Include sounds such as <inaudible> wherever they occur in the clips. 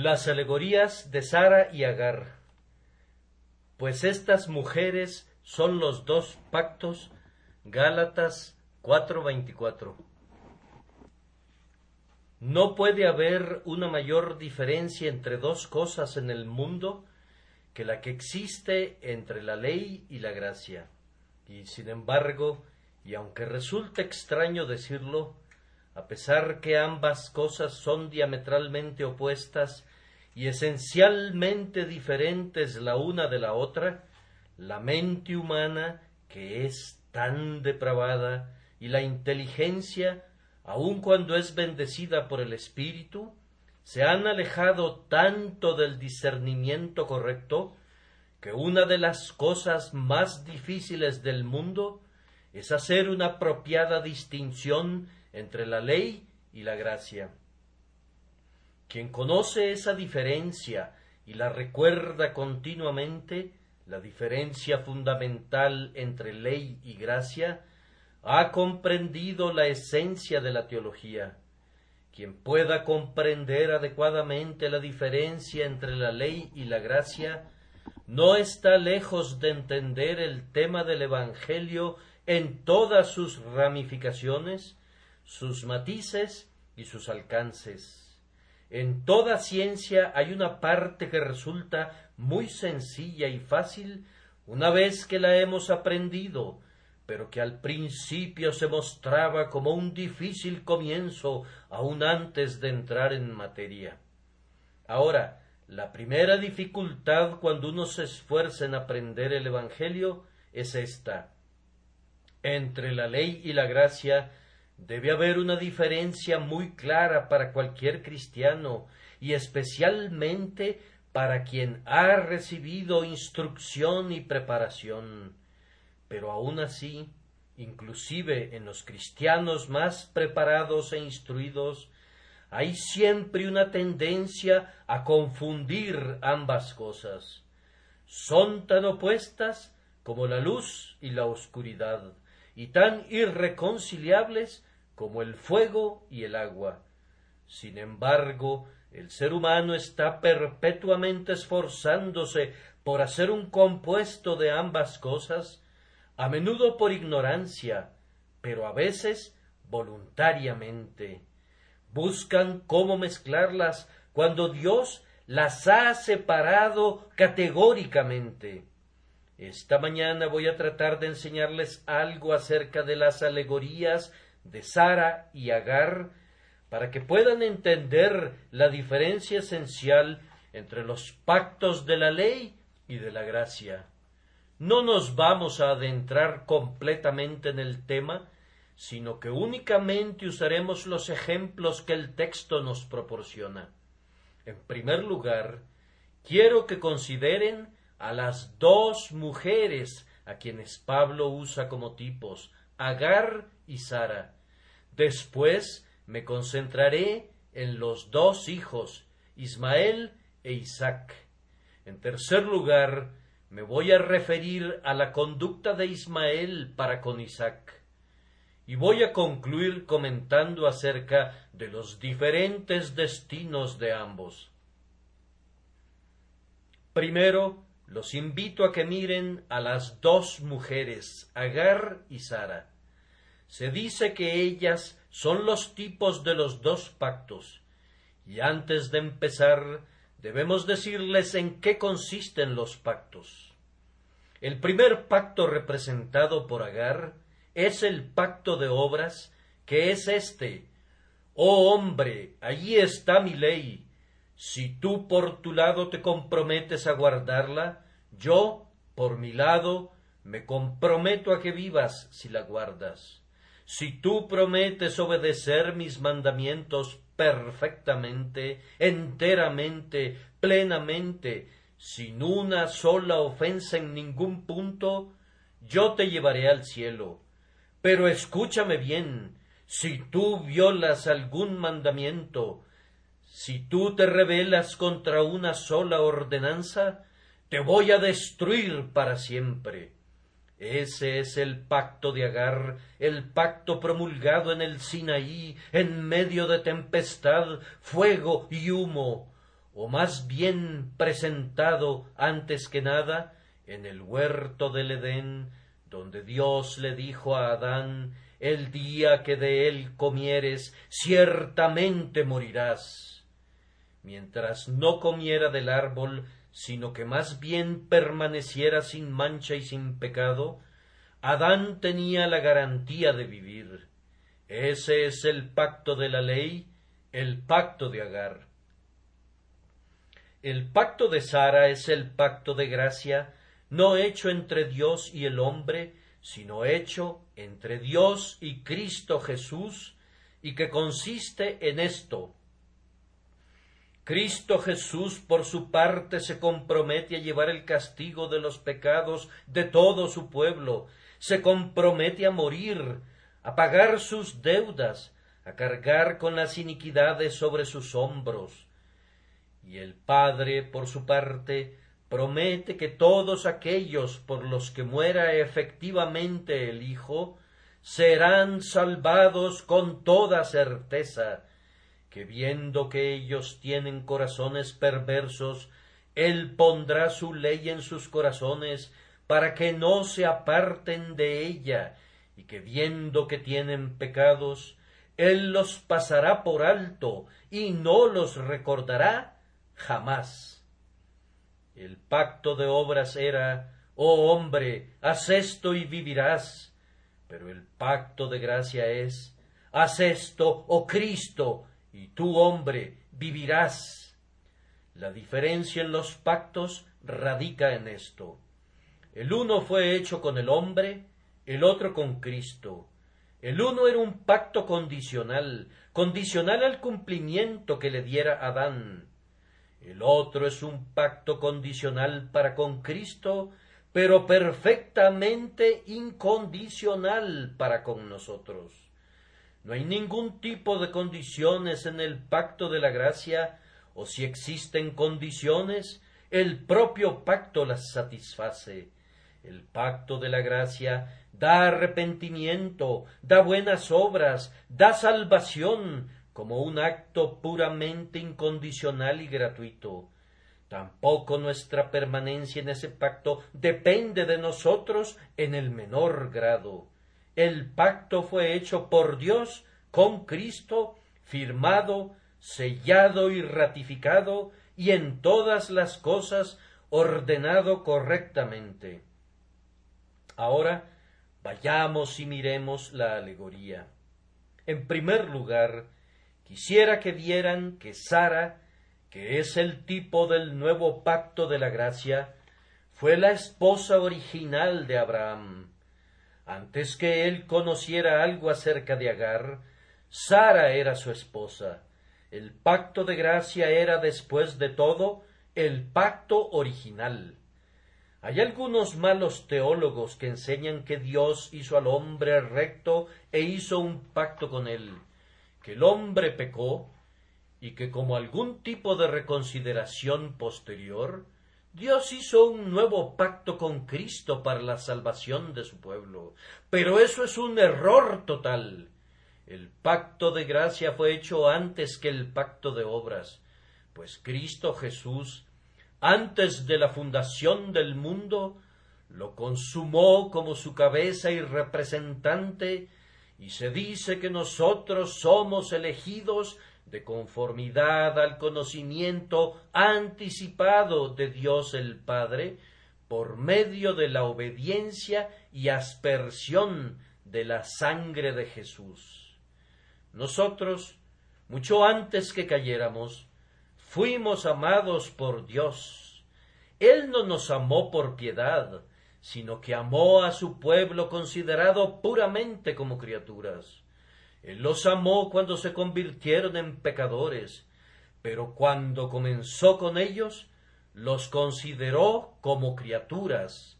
Las alegorías de Sara y Agar. Pues estas mujeres son los dos pactos. Gálatas 4:24. No puede haber una mayor diferencia entre dos cosas en el mundo que la que existe entre la ley y la gracia. Y sin embargo, y aunque resulte extraño decirlo, a pesar que ambas cosas son diametralmente opuestas y esencialmente diferentes la una de la otra, la mente humana, que es tan depravada, y la inteligencia, aun cuando es bendecida por el Espíritu, se han alejado tanto del discernimiento correcto, que una de las cosas más difíciles del mundo es hacer una apropiada distinción entre la ley y la gracia. Quien conoce esa diferencia y la recuerda continuamente, la diferencia fundamental entre ley y gracia, ha comprendido la esencia de la teología. Quien pueda comprender adecuadamente la diferencia entre la ley y la gracia, no está lejos de entender el tema del Evangelio en todas sus ramificaciones, sus matices y sus alcances. En toda ciencia hay una parte que resulta muy sencilla y fácil una vez que la hemos aprendido, pero que al principio se mostraba como un difícil comienzo aun antes de entrar en materia. Ahora, la primera dificultad cuando uno se esfuerza en aprender el Evangelio es esta entre la ley y la gracia debe haber una diferencia muy clara para cualquier cristiano y especialmente para quien ha recibido instrucción y preparación. Pero aun así, inclusive en los cristianos más preparados e instruidos, hay siempre una tendencia a confundir ambas cosas. Son tan opuestas como la luz y la oscuridad y tan irreconciliables como el fuego y el agua. Sin embargo, el ser humano está perpetuamente esforzándose por hacer un compuesto de ambas cosas, a menudo por ignorancia, pero a veces voluntariamente. Buscan cómo mezclarlas cuando Dios las ha separado categóricamente. Esta mañana voy a tratar de enseñarles algo acerca de las alegorías de Sara y Agar para que puedan entender la diferencia esencial entre los pactos de la ley y de la gracia. No nos vamos a adentrar completamente en el tema, sino que únicamente usaremos los ejemplos que el texto nos proporciona. En primer lugar, quiero que consideren a las dos mujeres a quienes Pablo usa como tipos, Agar y Sara. Después me concentraré en los dos hijos, Ismael e Isaac. En tercer lugar, me voy a referir a la conducta de Ismael para con Isaac. Y voy a concluir comentando acerca de los diferentes destinos de ambos. Primero, los invito a que miren a las dos mujeres, Agar y Sara. Se dice que ellas son los tipos de los dos pactos, y antes de empezar debemos decirles en qué consisten los pactos. El primer pacto representado por Agar es el pacto de obras, que es este. Oh hombre, allí está mi ley, si tú por tu lado te comprometes a guardarla, yo, por mi lado, me comprometo a que vivas si la guardas. Si tú prometes obedecer mis mandamientos perfectamente, enteramente, plenamente, sin una sola ofensa en ningún punto, yo te llevaré al cielo. Pero escúchame bien, si tú violas algún mandamiento, si tú te rebelas contra una sola ordenanza, te voy a destruir para siempre. Ese es el pacto de Agar, el pacto promulgado en el Sinaí, en medio de tempestad, fuego y humo. o más bien presentado antes que nada en el huerto del Edén, donde Dios le dijo a Adán el día que de él comieres, ciertamente morirás. Mientras no comiera del árbol, sino que más bien permaneciera sin mancha y sin pecado, Adán tenía la garantía de vivir. Ese es el pacto de la ley, el pacto de Agar. El pacto de Sara es el pacto de gracia, no hecho entre Dios y el hombre, sino hecho entre Dios y Cristo Jesús, y que consiste en esto. Cristo Jesús por su parte se compromete a llevar el castigo de los pecados de todo su pueblo, se compromete a morir, a pagar sus deudas, a cargar con las iniquidades sobre sus hombros. Y el Padre, por su parte, promete que todos aquellos por los que muera efectivamente el Hijo serán salvados con toda certeza, que viendo que ellos tienen corazones perversos, Él pondrá su ley en sus corazones para que no se aparten de ella, y que viendo que tienen pecados, Él los pasará por alto y no los recordará jamás. El pacto de obras era, oh hombre, haz esto y vivirás, pero el pacto de gracia es, haz esto, oh Cristo, y tú, hombre, vivirás. La diferencia en los pactos radica en esto. El uno fue hecho con el hombre, el otro con Cristo. El uno era un pacto condicional, condicional al cumplimiento que le diera Adán. El otro es un pacto condicional para con Cristo, pero perfectamente incondicional para con nosotros. No hay ningún tipo de condiciones en el pacto de la gracia, o si existen condiciones, el propio pacto las satisface. El pacto de la gracia da arrepentimiento, da buenas obras, da salvación, como un acto puramente incondicional y gratuito. Tampoco nuestra permanencia en ese pacto depende de nosotros en el menor grado. El pacto fue hecho por Dios con Cristo, firmado, sellado y ratificado, y en todas las cosas ordenado correctamente. Ahora vayamos y miremos la alegoría. En primer lugar, quisiera que vieran que Sara, que es el tipo del nuevo pacto de la gracia, fue la esposa original de Abraham. Antes que él conociera algo acerca de Agar, Sara era su esposa. El pacto de gracia era, después de todo, el pacto original. Hay algunos malos teólogos que enseñan que Dios hizo al hombre recto e hizo un pacto con él, que el hombre pecó y que como algún tipo de reconsideración posterior, Dios hizo un nuevo pacto con Cristo para la salvación de su pueblo. Pero eso es un error total. El pacto de gracia fue hecho antes que el pacto de obras, pues Cristo Jesús antes de la fundación del mundo, lo consumó como su cabeza y representante, y se dice que nosotros somos elegidos de conformidad al conocimiento anticipado de Dios el Padre, por medio de la obediencia y aspersión de la sangre de Jesús. Nosotros, mucho antes que cayéramos, fuimos amados por Dios. Él no nos amó por piedad, sino que amó a su pueblo considerado puramente como criaturas. Él los amó cuando se convirtieron en pecadores, pero cuando comenzó con ellos, los consideró como criaturas.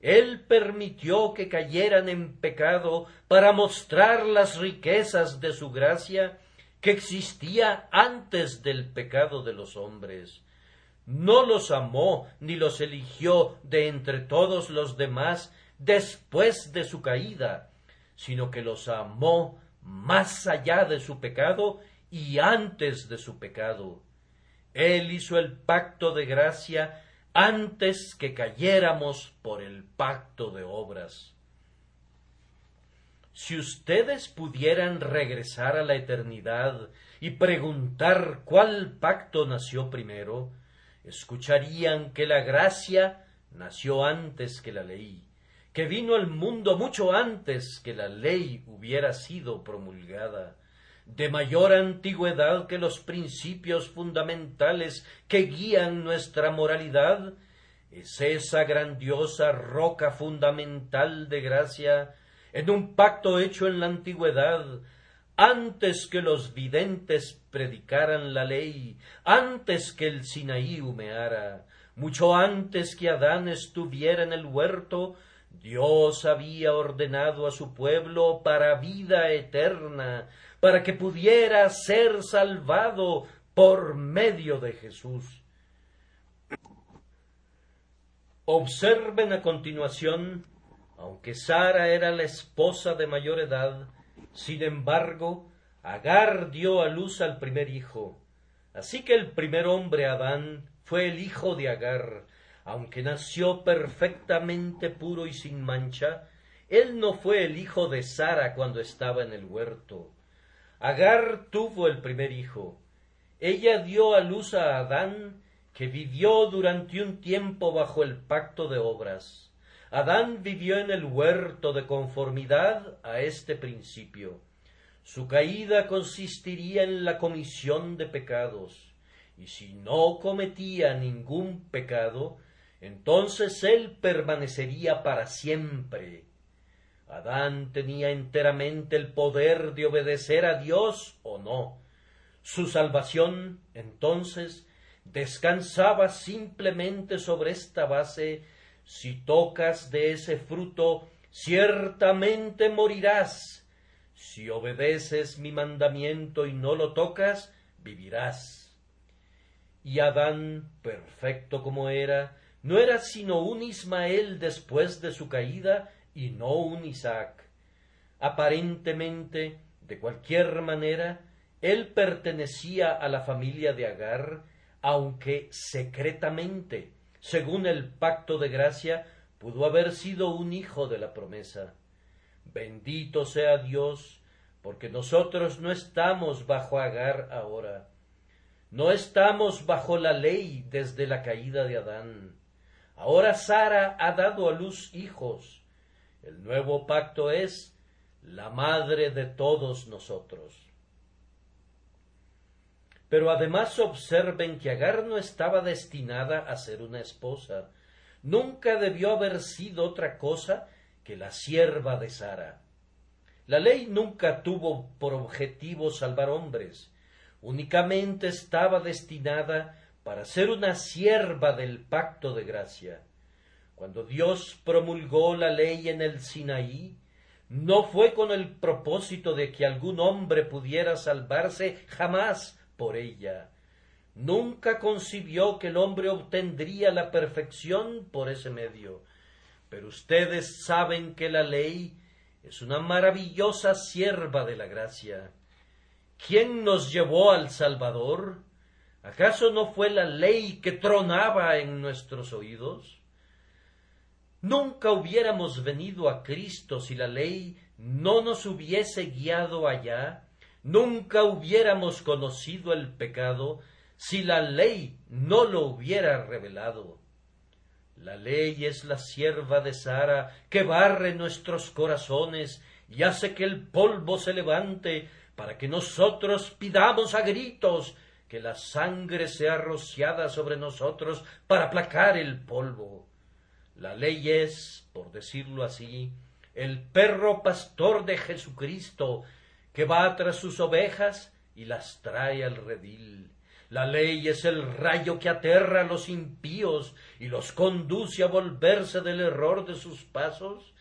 Él permitió que cayeran en pecado para mostrar las riquezas de su gracia que existía antes del pecado de los hombres. No los amó ni los eligió de entre todos los demás después de su caída, sino que los amó más allá de su pecado y antes de su pecado. Él hizo el pacto de gracia antes que cayéramos por el pacto de obras. Si ustedes pudieran regresar a la eternidad y preguntar cuál pacto nació primero, escucharían que la gracia nació antes que la ley, que vino al mundo mucho antes que la ley hubiera sido promulgada, de mayor antigüedad que los principios fundamentales que guían nuestra moralidad, es esa grandiosa roca fundamental de gracia, en un pacto hecho en la antigüedad, antes que los videntes predicaran la ley, antes que el Sinaí humeara, mucho antes que Adán estuviera en el huerto, Dios había ordenado a su pueblo para vida eterna, para que pudiera ser salvado por medio de Jesús. Observen a continuación, aunque Sara era la esposa de mayor edad, sin embargo, Agar dio a luz al primer hijo. Así que el primer hombre, Adán, fue el hijo de Agar. Aunque nació perfectamente puro y sin mancha, él no fue el hijo de Sara cuando estaba en el huerto. Agar tuvo el primer hijo. Ella dio a luz a Adán, que vivió durante un tiempo bajo el pacto de obras. Adán vivió en el huerto de conformidad a este principio. Su caída consistiría en la comisión de pecados, y si no cometía ningún pecado, entonces él permanecería para siempre. Adán tenía enteramente el poder de obedecer a Dios o no. Su salvación, entonces, descansaba simplemente sobre esta base si tocas de ese fruto, ciertamente morirás. Si obedeces mi mandamiento y no lo tocas, vivirás. Y Adán, perfecto como era, no era sino un Ismael después de su caída y no un Isaac. Aparentemente, de cualquier manera, él pertenecía a la familia de Agar, aunque secretamente según el pacto de gracia, pudo haber sido un hijo de la promesa. Bendito sea Dios, porque nosotros no estamos bajo Agar ahora. No estamos bajo la ley desde la caída de Adán. Ahora Sara ha dado a luz hijos. El nuevo pacto es la madre de todos nosotros. Pero además observen que Agar no estaba destinada a ser una esposa. Nunca debió haber sido otra cosa que la sierva de Sara. La ley nunca tuvo por objetivo salvar hombres. Únicamente estaba destinada para ser una sierva del pacto de gracia. Cuando Dios promulgó la ley en el Sinaí, no fue con el propósito de que algún hombre pudiera salvarse jamás por ella. Nunca concibió que el hombre obtendría la perfección por ese medio. Pero ustedes saben que la ley es una maravillosa sierva de la gracia. ¿Quién nos llevó al Salvador? ¿Acaso no fue la ley que tronaba en nuestros oídos? Nunca hubiéramos venido a Cristo si la ley no nos hubiese guiado allá Nunca hubiéramos conocido el pecado si la ley no lo hubiera revelado. La ley es la sierva de Sara que barre nuestros corazones y hace que el polvo se levante para que nosotros pidamos a gritos que la sangre sea rociada sobre nosotros para aplacar el polvo. La ley es, por decirlo así, el perro pastor de Jesucristo que va tras sus ovejas y las trae al redil. La ley es el rayo que aterra a los impíos y los conduce a volverse del error de sus pasos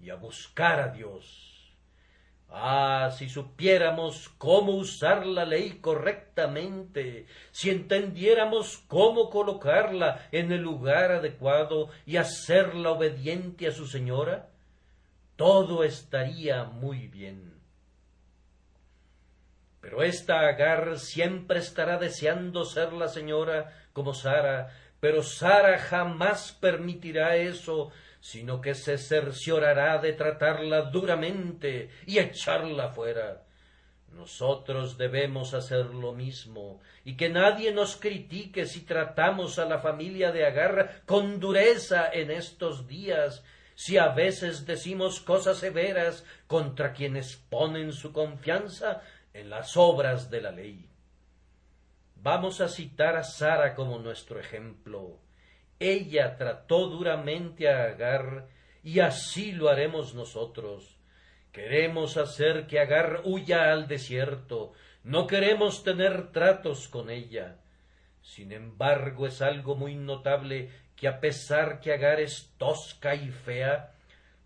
y a buscar a Dios. Ah, si supiéramos cómo usar la ley correctamente, si entendiéramos cómo colocarla en el lugar adecuado y hacerla obediente a su señora, todo estaría muy bien. Pero esta Agar siempre estará deseando ser la señora como Sara, pero Sara jamás permitirá eso, sino que se cerciorará de tratarla duramente y echarla fuera. Nosotros debemos hacer lo mismo, y que nadie nos critique si tratamos a la familia de Agar con dureza en estos días, si a veces decimos cosas severas contra quienes ponen su confianza en las obras de la ley. Vamos a citar a Sara como nuestro ejemplo. Ella trató duramente a Agar y así lo haremos nosotros. Queremos hacer que Agar huya al desierto, no queremos tener tratos con ella. Sin embargo, es algo muy notable que a pesar que Agar es tosca y fea,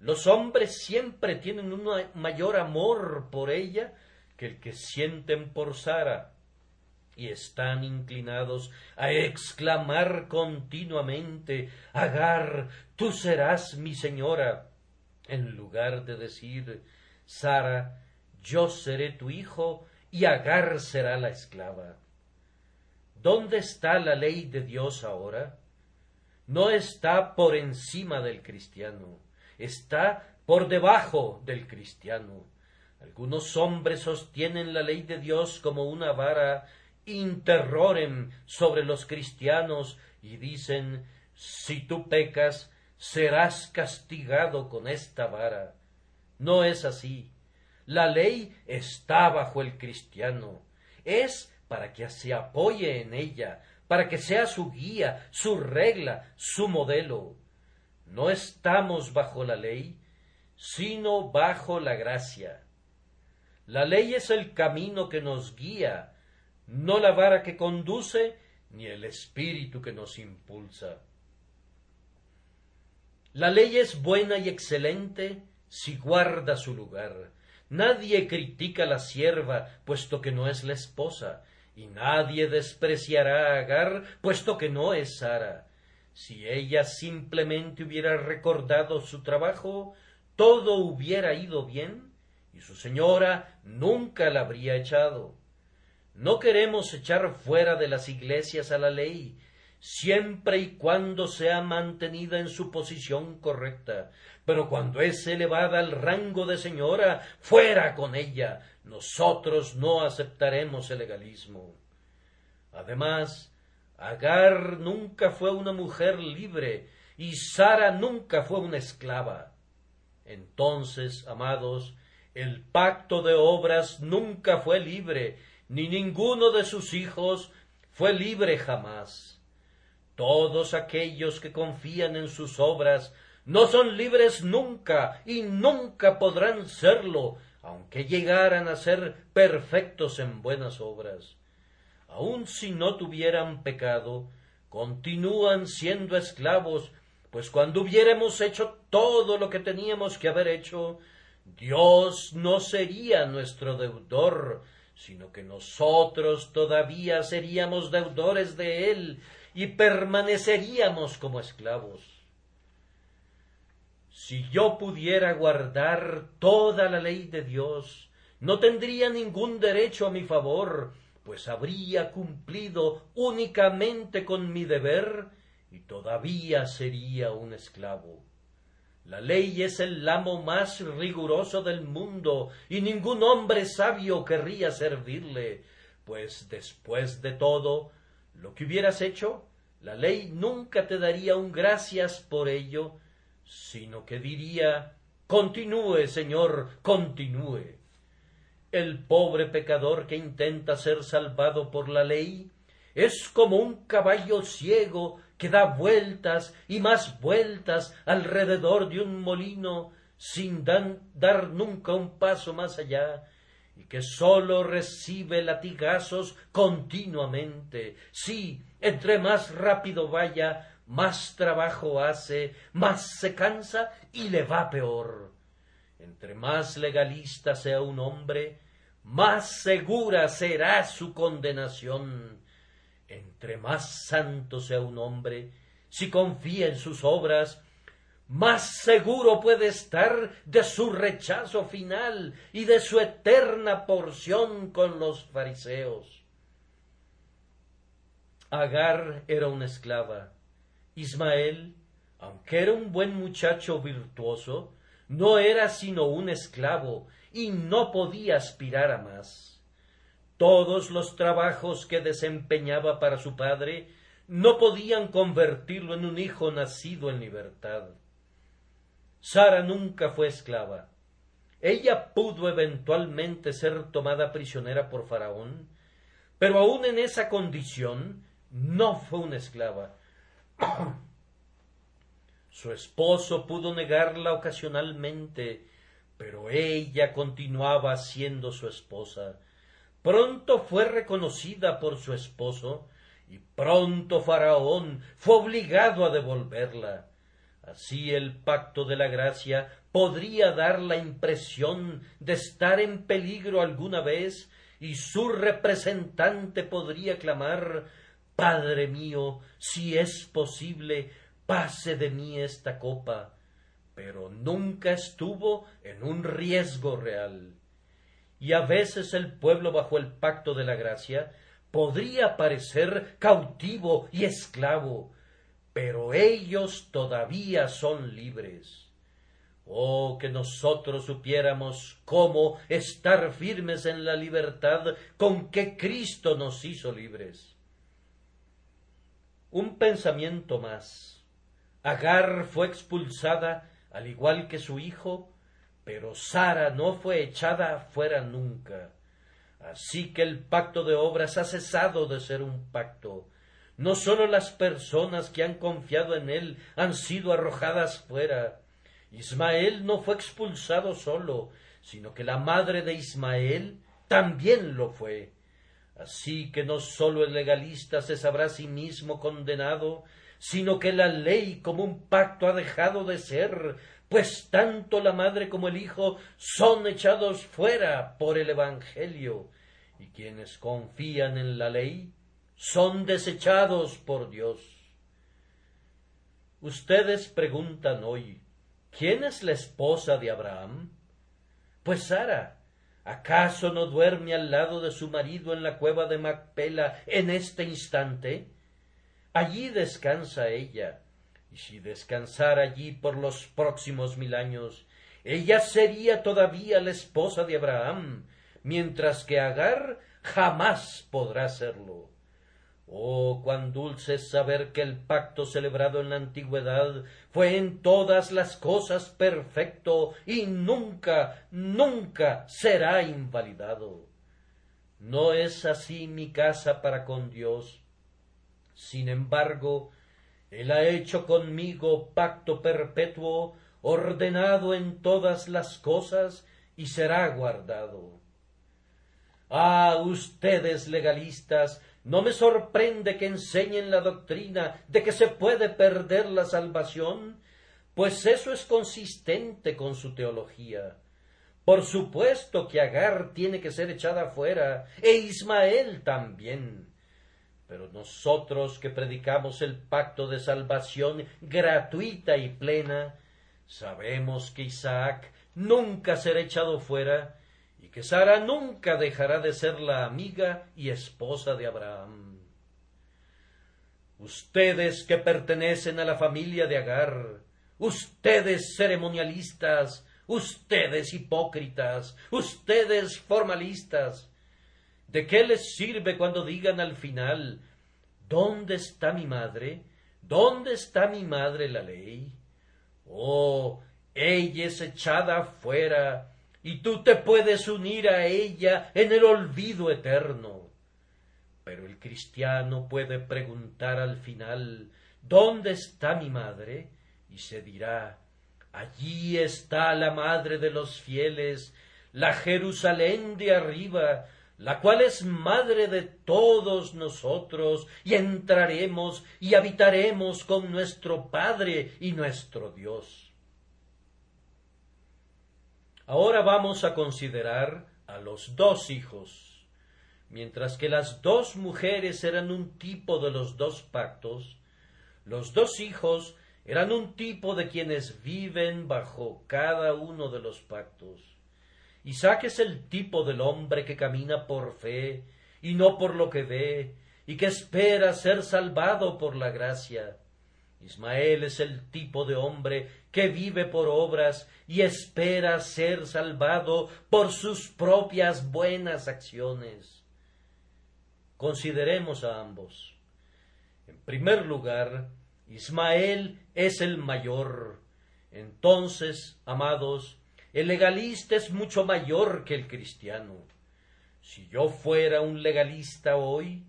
los hombres siempre tienen un mayor amor por ella que el que sienten por Sara, y están inclinados a exclamar continuamente Agar, tú serás mi señora, en lugar de decir Sara, yo seré tu hijo y Agar será la esclava. ¿Dónde está la ley de Dios ahora? No está por encima del cristiano, está por debajo del cristiano. Algunos hombres sostienen la ley de Dios como una vara interroren sobre los cristianos y dicen si tú pecas serás castigado con esta vara. No es así. La ley está bajo el cristiano. Es para que se apoye en ella, para que sea su guía, su regla, su modelo. No estamos bajo la ley, sino bajo la gracia. La ley es el camino que nos guía, no la vara que conduce, ni el espíritu que nos impulsa. La ley es buena y excelente si guarda su lugar. Nadie critica a la sierva, puesto que no es la esposa, y nadie despreciará a Agar, puesto que no es Sara. Si ella simplemente hubiera recordado su trabajo, todo hubiera ido bien, y su señora nunca la habría echado. No queremos echar fuera de las iglesias a la ley, siempre y cuando sea mantenida en su posición correcta. Pero cuando es elevada al rango de señora, fuera con ella. Nosotros no aceptaremos el legalismo. Además, Agar nunca fue una mujer libre y Sara nunca fue una esclava. Entonces, amados, el pacto de obras nunca fue libre, ni ninguno de sus hijos fue libre jamás. Todos aquellos que confían en sus obras no son libres nunca y nunca podrán serlo, aunque llegaran a ser perfectos en buenas obras. Aun si no tuvieran pecado, continúan siendo esclavos, pues cuando hubiéramos hecho todo lo que teníamos que haber hecho, Dios no sería nuestro deudor, sino que nosotros todavía seríamos deudores de Él, y permaneceríamos como esclavos. Si yo pudiera guardar toda la ley de Dios, no tendría ningún derecho a mi favor, pues habría cumplido únicamente con mi deber y todavía sería un esclavo. La ley es el amo más riguroso del mundo y ningún hombre sabio querría servirle, pues después de todo lo que hubieras hecho, la ley nunca te daría un gracias por ello, sino que diría Continúe, Señor, continúe. El pobre pecador que intenta ser salvado por la ley es como un caballo ciego que da vueltas y más vueltas alrededor de un molino sin dar nunca un paso más allá y que sólo recibe latigazos continuamente. Sí, entre más rápido vaya, más trabajo hace, más se cansa y le va peor. Entre más legalista sea un hombre, más segura será su condenación. Entre más santo sea un hombre, si confía en sus obras, más seguro puede estar de su rechazo final y de su eterna porción con los fariseos. Agar era una esclava. Ismael, aunque era un buen muchacho virtuoso, no era sino un esclavo y no podía aspirar a más. Todos los trabajos que desempeñaba para su padre no podían convertirlo en un hijo nacido en libertad. Sara nunca fue esclava. Ella pudo eventualmente ser tomada prisionera por Faraón, pero aun en esa condición no fue una esclava. <clears throat> Su esposo pudo negarla ocasionalmente, pero ella continuaba siendo su esposa. Pronto fue reconocida por su esposo y pronto Faraón fue obligado a devolverla. Así el pacto de la gracia podría dar la impresión de estar en peligro alguna vez y su representante podría clamar Padre mío, si es posible, pase de mí esta copa, pero nunca estuvo en un riesgo real. Y a veces el pueblo bajo el pacto de la gracia podría parecer cautivo y esclavo, pero ellos todavía son libres. Oh, que nosotros supiéramos cómo estar firmes en la libertad con que Cristo nos hizo libres. Un pensamiento más. Agar fue expulsada al igual que su hijo, pero Sara no fue echada fuera nunca. Así que el pacto de obras ha cesado de ser un pacto, no sólo las personas que han confiado en él han sido arrojadas fuera. Ismael no fue expulsado solo, sino que la madre de Ismael también lo fue. Así que no sólo el legalista se sabrá a sí mismo condenado, sino que la ley como un pacto ha dejado de ser, pues tanto la madre como el hijo son echados fuera por el Evangelio, y quienes confían en la ley son desechados por Dios. Ustedes preguntan hoy, ¿quién es la esposa de Abraham? Pues Sara, ¿acaso no duerme al lado de su marido en la cueva de Macpela en este instante? Allí descansa ella, y si descansara allí por los próximos mil años, ella sería todavía la esposa de Abraham, mientras que Agar jamás podrá serlo. Oh, cuán dulce es saber que el pacto celebrado en la antigüedad fue en todas las cosas perfecto y nunca, nunca será invalidado. No es así mi casa para con Dios. Sin embargo, Él ha hecho conmigo pacto perpetuo, ordenado en todas las cosas, y será guardado. Ah, ustedes legalistas, no me sorprende que enseñen la doctrina de que se puede perder la salvación, pues eso es consistente con su teología. Por supuesto que Agar tiene que ser echada fuera, e Ismael también. Pero nosotros que predicamos el pacto de salvación gratuita y plena, sabemos que Isaac nunca será echado fuera, y que Sara nunca dejará de ser la amiga y esposa de Abraham. Ustedes que pertenecen a la familia de Agar, ustedes ceremonialistas, ustedes hipócritas, ustedes formalistas, ¿de qué les sirve cuando digan al final ¿Dónde está mi madre? ¿Dónde está mi madre la ley? Oh, ella es echada fuera y tú te puedes unir a ella en el olvido eterno. Pero el cristiano puede preguntar al final ¿Dónde está mi madre? y se dirá Allí está la madre de los fieles, la Jerusalén de arriba, la cual es madre de todos nosotros, y entraremos y habitaremos con nuestro Padre y nuestro Dios. Ahora vamos a considerar a los dos hijos. Mientras que las dos mujeres eran un tipo de los dos pactos, los dos hijos eran un tipo de quienes viven bajo cada uno de los pactos. Isaac es el tipo del hombre que camina por fe y no por lo que ve, y que espera ser salvado por la gracia. Ismael es el tipo de hombre que vive por obras y espera ser salvado por sus propias buenas acciones. Consideremos a ambos. En primer lugar, Ismael es el mayor. Entonces, amados, el legalista es mucho mayor que el cristiano. Si yo fuera un legalista hoy,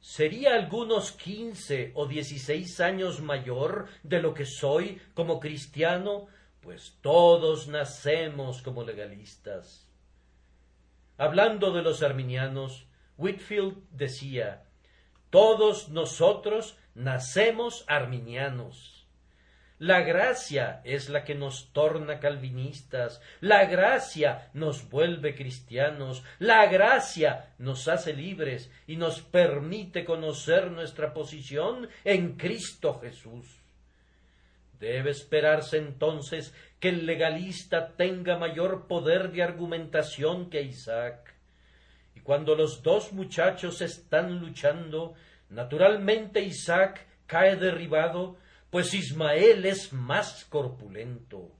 sería algunos quince o dieciséis años mayor de lo que soy como cristiano, pues todos nacemos como legalistas. Hablando de los arminianos, Whitfield decía, todos nosotros nacemos arminianos. La gracia es la que nos torna calvinistas, la gracia nos vuelve cristianos, la gracia nos hace libres y nos permite conocer nuestra posición en Cristo Jesús. Debe esperarse entonces que el legalista tenga mayor poder de argumentación que Isaac. Y cuando los dos muchachos están luchando, naturalmente Isaac cae derribado pues Ismael es más corpulento.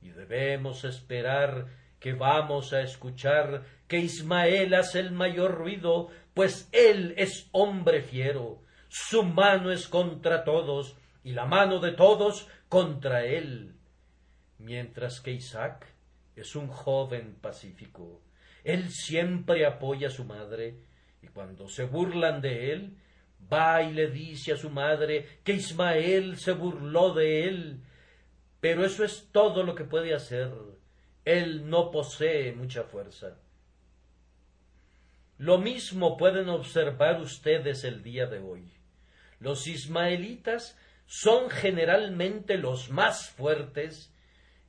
Y debemos esperar que vamos a escuchar que Ismael hace el mayor ruido, pues él es hombre fiero, su mano es contra todos, y la mano de todos contra él, mientras que Isaac es un joven pacífico. Él siempre apoya a su madre, y cuando se burlan de él, va y le dice a su madre que Ismael se burló de él. Pero eso es todo lo que puede hacer. Él no posee mucha fuerza. Lo mismo pueden observar ustedes el día de hoy. Los ismaelitas son generalmente los más fuertes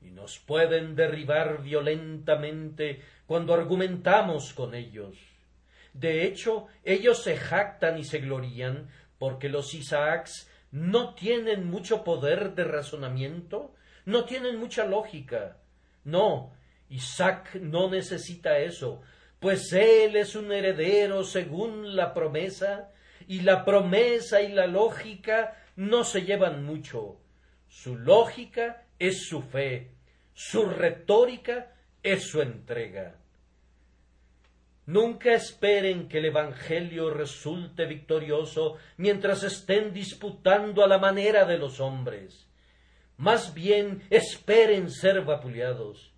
y nos pueden derribar violentamente cuando argumentamos con ellos. De hecho, ellos se jactan y se glorían porque los Isaacs no tienen mucho poder de razonamiento, no tienen mucha lógica. No, Isaac no necesita eso, pues él es un heredero según la promesa, y la promesa y la lógica no se llevan mucho. Su lógica es su fe, su retórica es su entrega. Nunca esperen que el Evangelio resulte victorioso mientras estén disputando a la manera de los hombres. Más bien esperen ser vapuleados.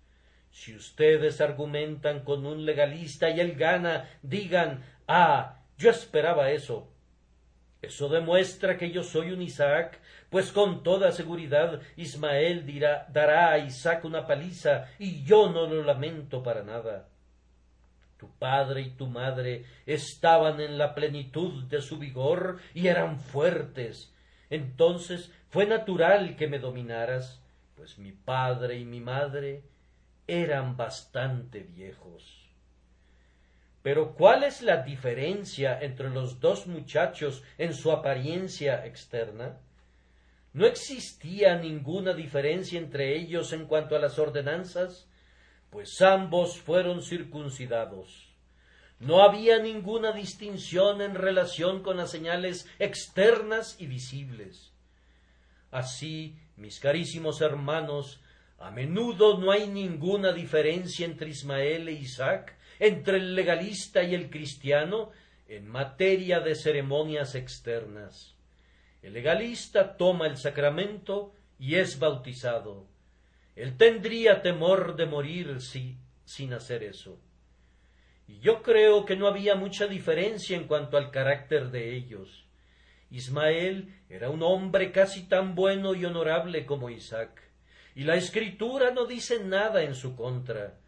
Si ustedes argumentan con un legalista y él gana, digan, ah, yo esperaba eso. Eso demuestra que yo soy un Isaac, pues con toda seguridad Ismael dirá, dará a Isaac una paliza, y yo no lo lamento para nada tu padre y tu madre estaban en la plenitud de su vigor y eran fuertes. Entonces fue natural que me dominaras, pues mi padre y mi madre eran bastante viejos. Pero ¿cuál es la diferencia entre los dos muchachos en su apariencia externa? No existía ninguna diferencia entre ellos en cuanto a las ordenanzas, pues ambos fueron circuncidados. No había ninguna distinción en relación con las señales externas y visibles. Así, mis carísimos hermanos, a menudo no hay ninguna diferencia entre Ismael e Isaac, entre el legalista y el cristiano, en materia de ceremonias externas. El legalista toma el sacramento y es bautizado. Él tendría temor de morir si, sin hacer eso. Y yo creo que no había mucha diferencia en cuanto al carácter de ellos. Ismael era un hombre casi tan bueno y honorable como Isaac, y la escritura no dice nada en su contra.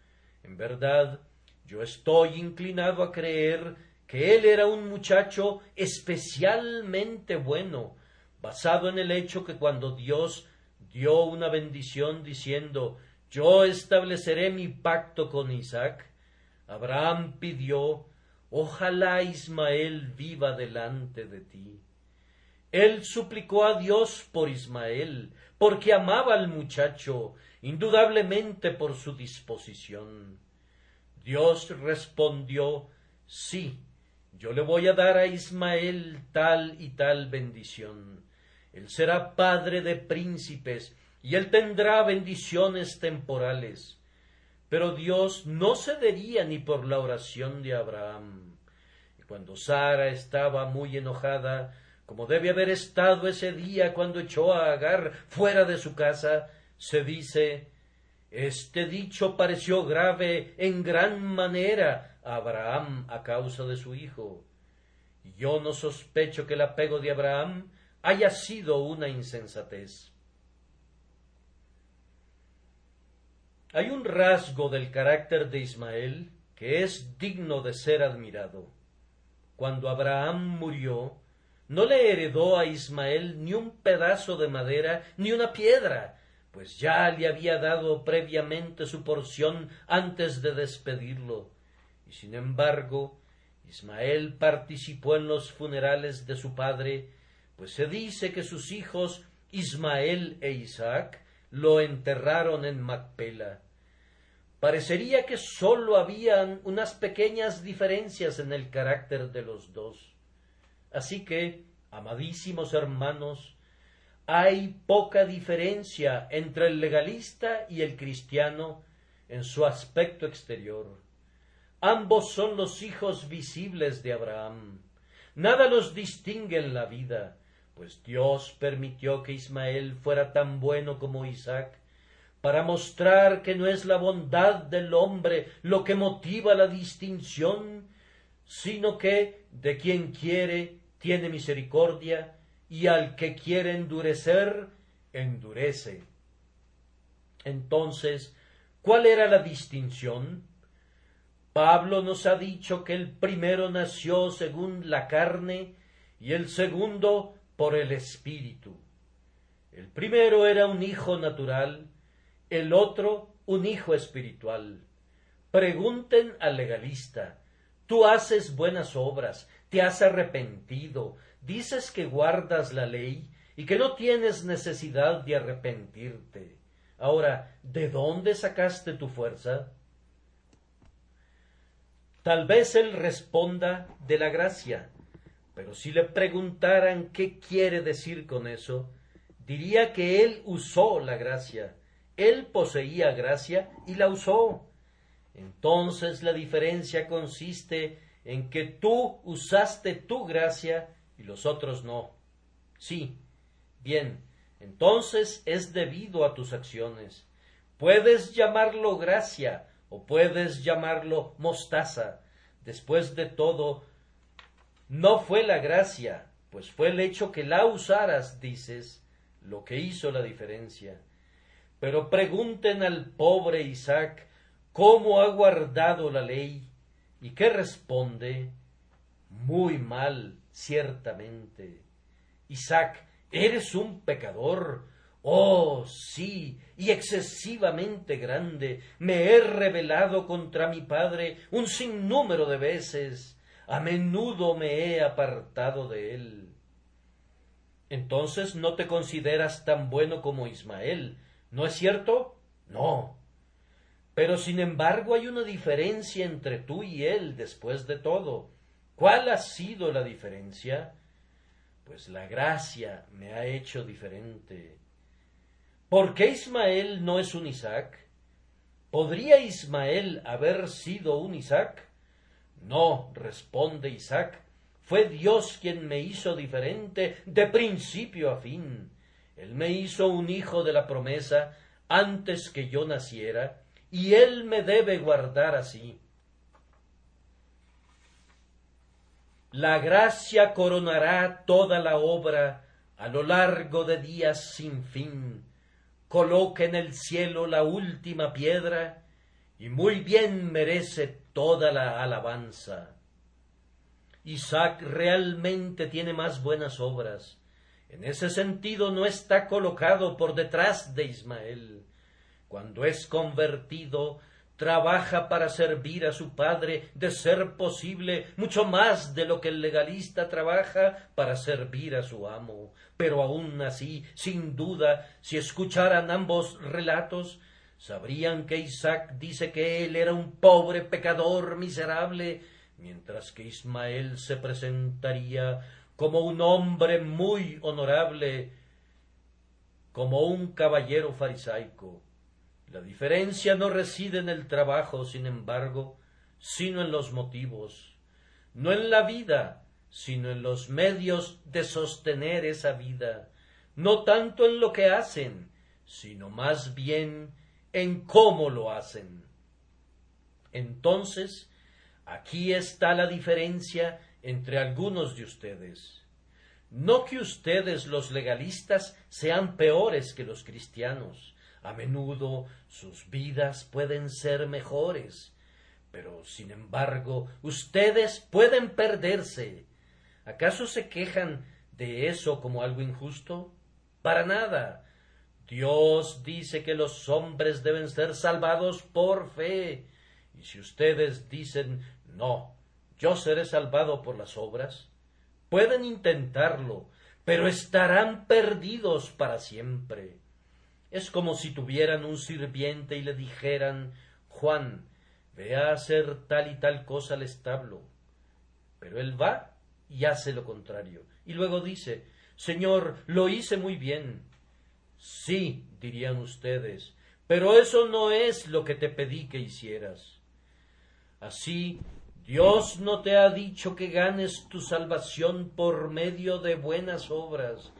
En verdad, yo estoy inclinado a creer que él era un muchacho especialmente bueno, basado en el hecho que cuando Dios dio una bendición diciendo, yo estableceré mi pacto con Isaac, Abraham pidió, ojalá Ismael viva delante de ti. Él suplicó a Dios por Ismael, porque amaba al muchacho, indudablemente por su disposición. Dios respondió Sí, yo le voy a dar a Ismael tal y tal bendición. Él será padre de príncipes, y él tendrá bendiciones temporales. Pero Dios no cedería ni por la oración de Abraham. Y cuando Sara estaba muy enojada, como debe haber estado ese día cuando echó a Agar fuera de su casa, se dice Este dicho pareció grave en gran manera a Abraham a causa de su hijo. Y yo no sospecho que el apego de Abraham haya sido una insensatez. Hay un rasgo del carácter de Ismael que es digno de ser admirado. Cuando Abraham murió, no le heredó a Ismael ni un pedazo de madera ni una piedra, pues ya le había dado previamente su porción antes de despedirlo. Y sin embargo, Ismael participó en los funerales de su padre, pues se dice que sus hijos Ismael e Isaac lo enterraron en Macpela. Parecería que sólo habían unas pequeñas diferencias en el carácter de los dos. Así que, amadísimos hermanos, hay poca diferencia entre el legalista y el cristiano en su aspecto exterior. Ambos son los hijos visibles de Abraham. Nada los distingue en la vida, pues Dios permitió que Ismael fuera tan bueno como Isaac, para mostrar que no es la bondad del hombre lo que motiva la distinción, sino que de quien quiere tiene misericordia y al que quiere endurecer, endurece. Entonces, ¿cuál era la distinción? Pablo nos ha dicho que el primero nació según la carne y el segundo por el Espíritu. El primero era un hijo natural, el otro un hijo espiritual. Pregunten al legalista, tú haces buenas obras, te has arrepentido, dices que guardas la ley y que no tienes necesidad de arrepentirte. Ahora, ¿de dónde sacaste tu fuerza? Tal vez él responda de la gracia, pero si le preguntaran qué quiere decir con eso, diría que él usó la gracia, él poseía gracia y la usó. Entonces la diferencia consiste en que tú usaste tu gracia y los otros no. Sí, bien, entonces es debido a tus acciones. Puedes llamarlo gracia o puedes llamarlo mostaza. Después de todo, no fue la gracia, pues fue el hecho que la usaras, dices, lo que hizo la diferencia. Pero pregunten al pobre Isaac cómo ha guardado la ley y qué responde. Muy mal, ciertamente. Isaac, eres un pecador. Oh, sí, y excesivamente grande. Me he rebelado contra mi padre un sinnúmero de veces a menudo me he apartado de él. Entonces no te consideras tan bueno como Ismael, ¿no es cierto? No. Pero sin embargo hay una diferencia entre tú y él después de todo. ¿Cuál ha sido la diferencia? Pues la gracia me ha hecho diferente. ¿Por qué Ismael no es un Isaac? ¿Podría Ismael haber sido un Isaac? No, responde Isaac, fue Dios quien me hizo diferente de principio a fin. Él me hizo un hijo de la promesa antes que yo naciera, y Él me debe guardar así. La gracia coronará toda la obra a lo largo de días sin fin. Coloque en el cielo la última piedra, y muy bien merece toda la alabanza. Isaac realmente tiene más buenas obras. En ese sentido no está colocado por detrás de Ismael. Cuando es convertido, trabaja para servir a su padre, de ser posible, mucho más de lo que el legalista trabaja para servir a su amo. Pero aun así, sin duda, si escucharan ambos relatos, sabrían que Isaac dice que él era un pobre pecador miserable, mientras que Ismael se presentaría como un hombre muy honorable, como un caballero farisaico. La diferencia no reside en el trabajo, sin embargo, sino en los motivos, no en la vida, sino en los medios de sostener esa vida, no tanto en lo que hacen, sino más bien en cómo lo hacen. Entonces, aquí está la diferencia entre algunos de ustedes. No que ustedes los legalistas sean peores que los cristianos. A menudo sus vidas pueden ser mejores. Pero, sin embargo, ustedes pueden perderse. ¿Acaso se quejan de eso como algo injusto? Para nada. Dios dice que los hombres deben ser salvados por fe. Y si ustedes dicen no, yo seré salvado por las obras, pueden intentarlo, pero estarán perdidos para siempre. Es como si tuvieran un sirviente y le dijeran Juan, ve a hacer tal y tal cosa al establo. Pero él va y hace lo contrario. Y luego dice Señor, lo hice muy bien. Sí, dirían ustedes, pero eso no es lo que te pedí que hicieras. Así Dios no te ha dicho que ganes tu salvación por medio de buenas obras,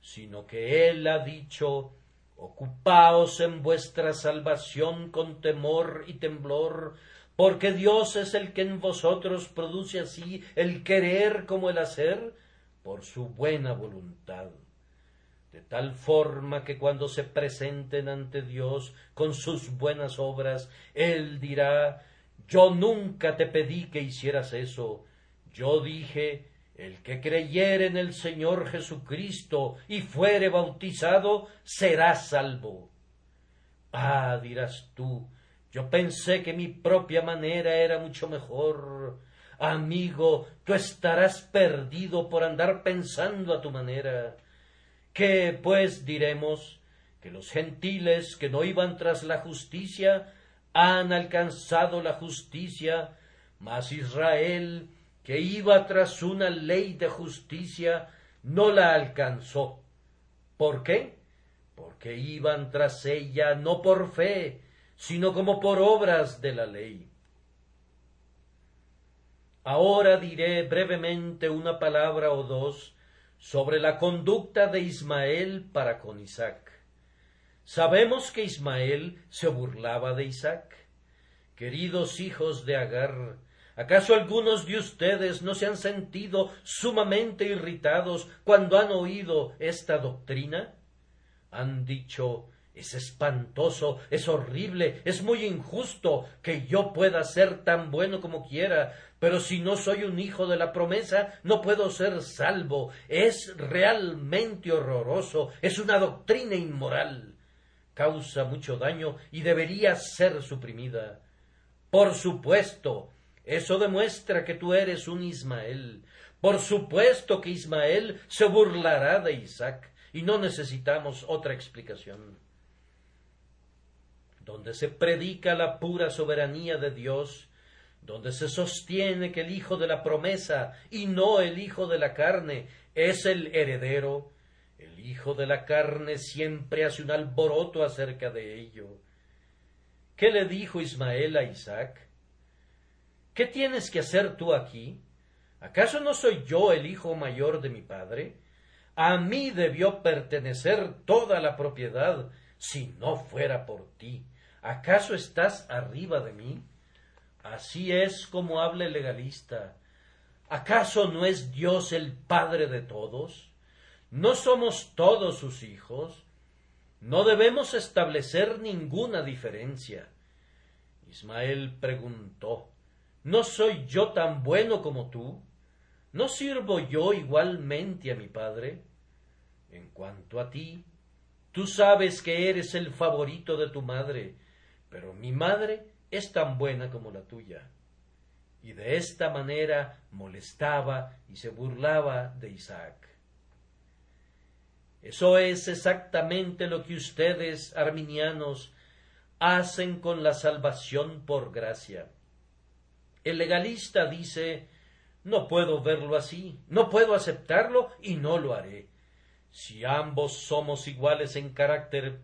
sino que Él ha dicho Ocupaos en vuestra salvación con temor y temblor, porque Dios es el que en vosotros produce así el querer como el hacer, por su buena voluntad. De tal forma que cuando se presenten ante Dios con sus buenas obras, Él dirá yo nunca te pedí que hicieras eso. Yo dije, el que creyere en el Señor Jesucristo y fuere bautizado, será salvo. Ah, dirás tú, yo pensé que mi propia manera era mucho mejor. Amigo, tú estarás perdido por andar pensando a tu manera. ¿Qué, pues, diremos? Que los gentiles que no iban tras la justicia han alcanzado la justicia, mas Israel, que iba tras una ley de justicia, no la alcanzó. ¿Por qué? Porque iban tras ella no por fe, sino como por obras de la ley. Ahora diré brevemente una palabra o dos sobre la conducta de Ismael para con Isaac. Sabemos que Ismael se burlaba de Isaac. Queridos hijos de Agar, ¿acaso algunos de ustedes no se han sentido sumamente irritados cuando han oído esta doctrina? Han dicho es espantoso, es horrible, es muy injusto que yo pueda ser tan bueno como quiera, pero si no soy un hijo de la promesa, no puedo ser salvo. Es realmente horroroso, es una doctrina inmoral causa mucho daño y debería ser suprimida. Por supuesto, eso demuestra que tú eres un Ismael. Por supuesto que Ismael se burlará de Isaac y no necesitamos otra explicación. Donde se predica la pura soberanía de Dios, donde se sostiene que el hijo de la promesa y no el hijo de la carne es el heredero, el hijo de la carne siempre hace un alboroto acerca de ello. ¿Qué le dijo Ismael a Isaac? ¿Qué tienes que hacer tú aquí? ¿Acaso no soy yo el hijo mayor de mi padre? A mí debió pertenecer toda la propiedad si no fuera por ti. ¿Acaso estás arriba de mí? Así es como habla el legalista. ¿Acaso no es Dios el Padre de todos? ¿No somos todos sus hijos? No debemos establecer ninguna diferencia. Ismael preguntó, ¿No soy yo tan bueno como tú? ¿No sirvo yo igualmente a mi padre? En cuanto a ti, tú sabes que eres el favorito de tu madre, pero mi madre es tan buena como la tuya. Y de esta manera molestaba y se burlaba de Isaac. Eso es exactamente lo que ustedes, arminianos, hacen con la salvación por gracia. El legalista dice no puedo verlo así, no puedo aceptarlo y no lo haré. Si ambos somos iguales en carácter,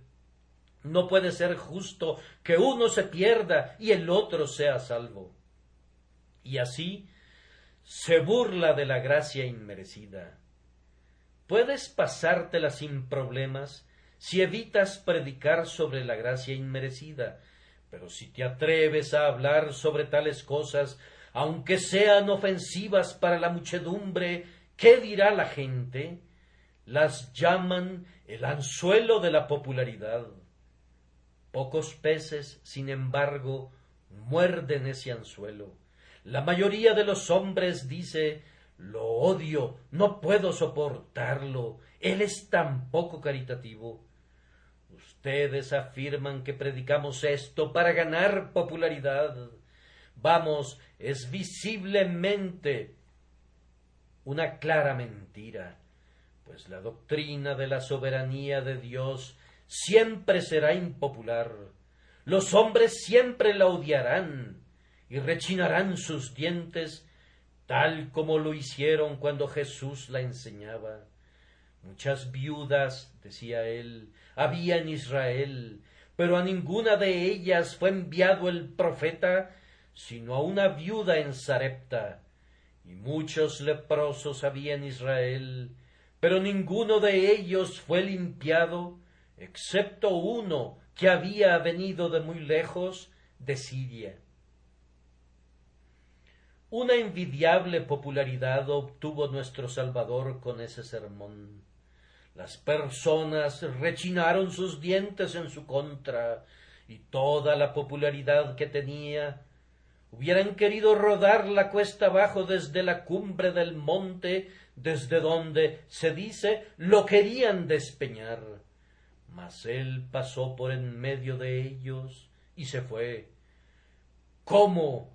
no puede ser justo que uno se pierda y el otro sea salvo. Y así se burla de la gracia inmerecida. Puedes pasártela sin problemas si evitas predicar sobre la gracia inmerecida, pero si te atreves a hablar sobre tales cosas, aunque sean ofensivas para la muchedumbre, ¿qué dirá la gente? Las llaman el anzuelo de la popularidad. Pocos peces, sin embargo, muerden ese anzuelo. La mayoría de los hombres dice lo odio, no puedo soportarlo, él es tan poco caritativo. Ustedes afirman que predicamos esto para ganar popularidad. Vamos, es visiblemente una clara mentira, pues la doctrina de la soberanía de Dios siempre será impopular. Los hombres siempre la odiarán y rechinarán sus dientes tal como lo hicieron cuando Jesús la enseñaba. Muchas viudas, decía él, había en Israel, pero a ninguna de ellas fue enviado el profeta, sino a una viuda en Sarepta. Y muchos leprosos había en Israel, pero ninguno de ellos fue limpiado, excepto uno que había venido de muy lejos, de Siria. Una envidiable popularidad obtuvo nuestro Salvador con ese sermón. Las personas rechinaron sus dientes en su contra, y toda la popularidad que tenía hubieran querido rodar la cuesta abajo desde la cumbre del monte, desde donde, se dice, lo querían despeñar. Mas él pasó por en medio de ellos y se fue. ¿Cómo?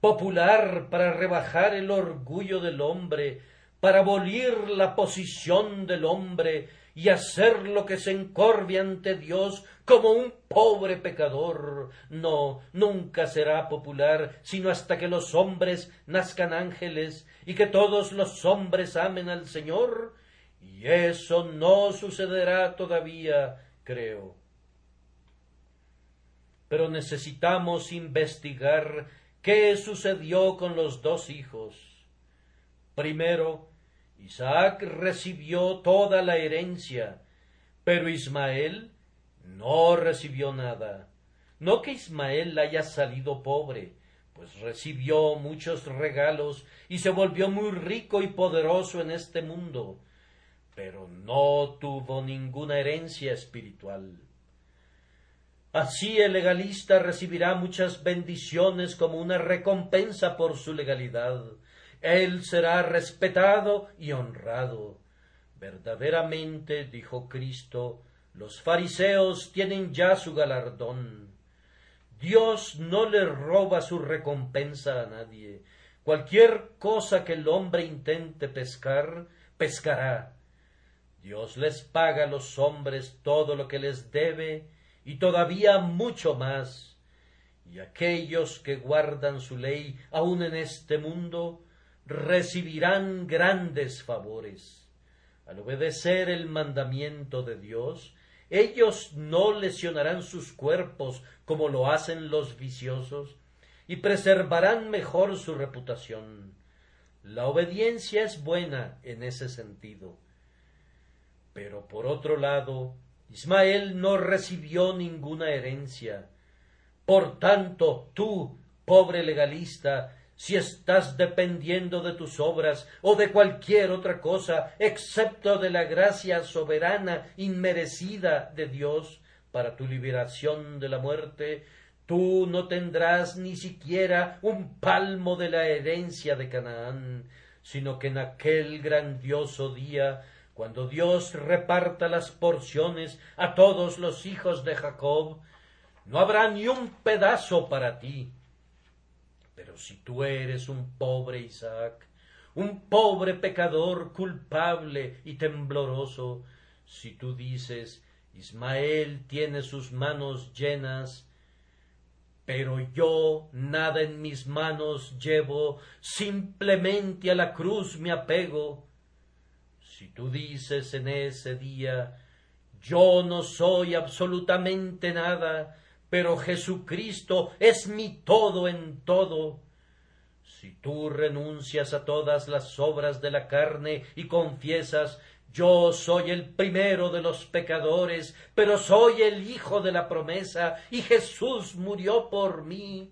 Popular para rebajar el orgullo del hombre, para abolir la posición del hombre y hacer lo que se encorve ante Dios como un pobre pecador. No, nunca será popular, sino hasta que los hombres nazcan ángeles y que todos los hombres amen al Señor. Y eso no sucederá todavía, creo. Pero necesitamos investigar qué sucedió con los dos hijos. Primero, Isaac recibió toda la herencia, pero Ismael no recibió nada. No que Ismael haya salido pobre, pues recibió muchos regalos y se volvió muy rico y poderoso en este mundo, pero no tuvo ninguna herencia espiritual. Así el legalista recibirá muchas bendiciones como una recompensa por su legalidad, él será respetado y honrado. Verdaderamente, dijo Cristo, los fariseos tienen ya su galardón. Dios no le roba su recompensa a nadie. Cualquier cosa que el hombre intente pescar, pescará. Dios les paga a los hombres todo lo que les debe y todavía mucho más. Y aquellos que guardan su ley aun en este mundo, recibirán grandes favores. Al obedecer el mandamiento de Dios, ellos no lesionarán sus cuerpos como lo hacen los viciosos y preservarán mejor su reputación. La obediencia es buena en ese sentido. Pero por otro lado, Ismael no recibió ninguna herencia. Por tanto, tú, pobre legalista, si estás dependiendo de tus obras o de cualquier otra cosa, excepto de la gracia soberana inmerecida de Dios para tu liberación de la muerte, tú no tendrás ni siquiera un palmo de la herencia de Canaán, sino que en aquel grandioso día, cuando Dios reparta las porciones a todos los hijos de Jacob, no habrá ni un pedazo para ti. Pero si tú eres un pobre Isaac, un pobre pecador culpable y tembloroso, si tú dices, Ismael tiene sus manos llenas, pero yo nada en mis manos llevo, simplemente a la cruz me apego. Si tú dices en ese día, yo no soy absolutamente nada, pero Jesucristo es mi todo en todo. Si tú renuncias a todas las obras de la carne y confiesas yo soy el primero de los pecadores, pero soy el hijo de la promesa, y Jesús murió por mí.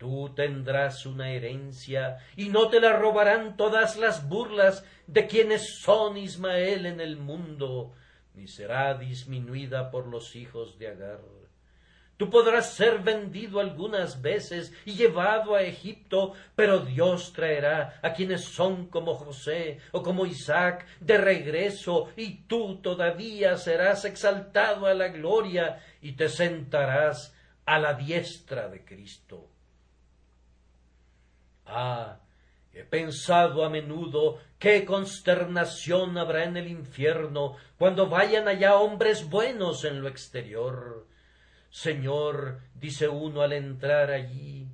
Tú tendrás una herencia, y no te la robarán todas las burlas de quienes son Ismael en el mundo, ni será disminuida por los hijos de Agar. Tú podrás ser vendido algunas veces y llevado a Egipto, pero Dios traerá a quienes son como José o como Isaac de regreso, y tú todavía serás exaltado a la gloria y te sentarás a la diestra de Cristo. He pensado a menudo qué consternación habrá en el infierno cuando vayan allá hombres buenos en lo exterior Señor, dice uno al entrar allí,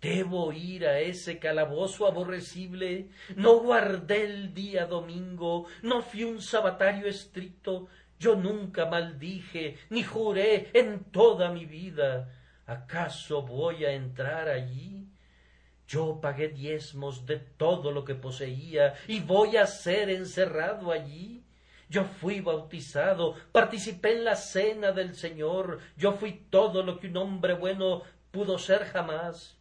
¿debo ir a ese calabozo aborrecible? No guardé el día domingo, no fui un sabatario estricto, yo nunca maldije, ni juré en toda mi vida. ¿Acaso voy a entrar allí? Yo pagué diezmos de todo lo que poseía y voy a ser encerrado allí. Yo fui bautizado, participé en la cena del Señor, yo fui todo lo que un hombre bueno pudo ser jamás.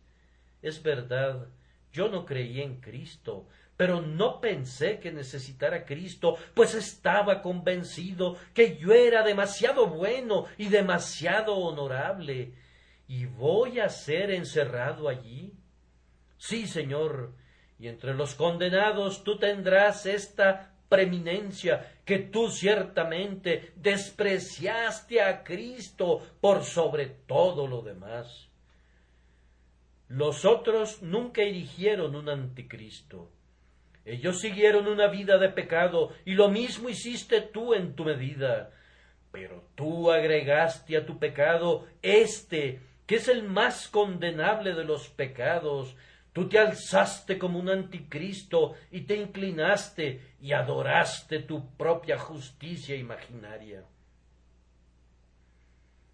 Es verdad, yo no creí en Cristo, pero no pensé que necesitara Cristo, pues estaba convencido que yo era demasiado bueno y demasiado honorable. ¿Y voy a ser encerrado allí? Sí, Señor, y entre los condenados tú tendrás esta preeminencia que tú ciertamente despreciaste a Cristo por sobre todo lo demás. Los otros nunca erigieron un anticristo. Ellos siguieron una vida de pecado y lo mismo hiciste tú en tu medida. Pero tú agregaste a tu pecado este, que es el más condenable de los pecados, Tú te alzaste como un anticristo y te inclinaste y adoraste tu propia justicia imaginaria.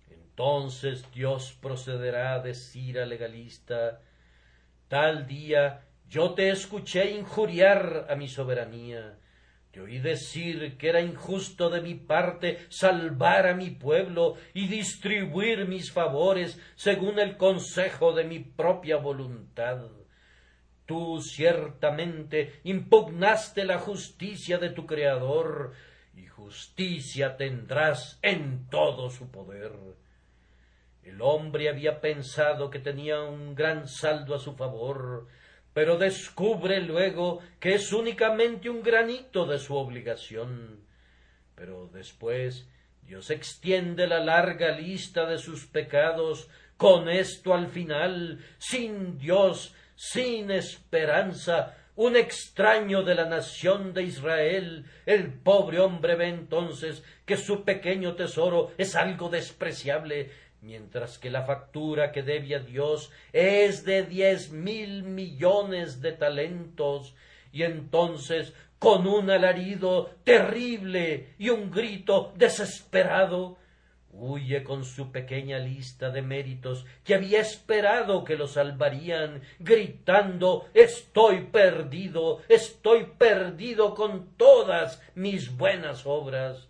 Entonces Dios procederá a decir al legalista, tal día yo te escuché injuriar a mi soberanía, te oí decir que era injusto de mi parte salvar a mi pueblo y distribuir mis favores según el consejo de mi propia voluntad. Tú ciertamente impugnaste la justicia de tu Creador, y justicia tendrás en todo su poder. El hombre había pensado que tenía un gran saldo a su favor, pero descubre luego que es únicamente un granito de su obligación. Pero después Dios extiende la larga lista de sus pecados, con esto al final, sin Dios, sin esperanza, un extraño de la nación de Israel, el pobre hombre ve entonces que su pequeño tesoro es algo despreciable, mientras que la factura que debe a Dios es de diez mil millones de talentos, y entonces con un alarido terrible y un grito desesperado, huye con su pequeña lista de méritos que había esperado que lo salvarían, gritando Estoy perdido, estoy perdido con todas mis buenas obras.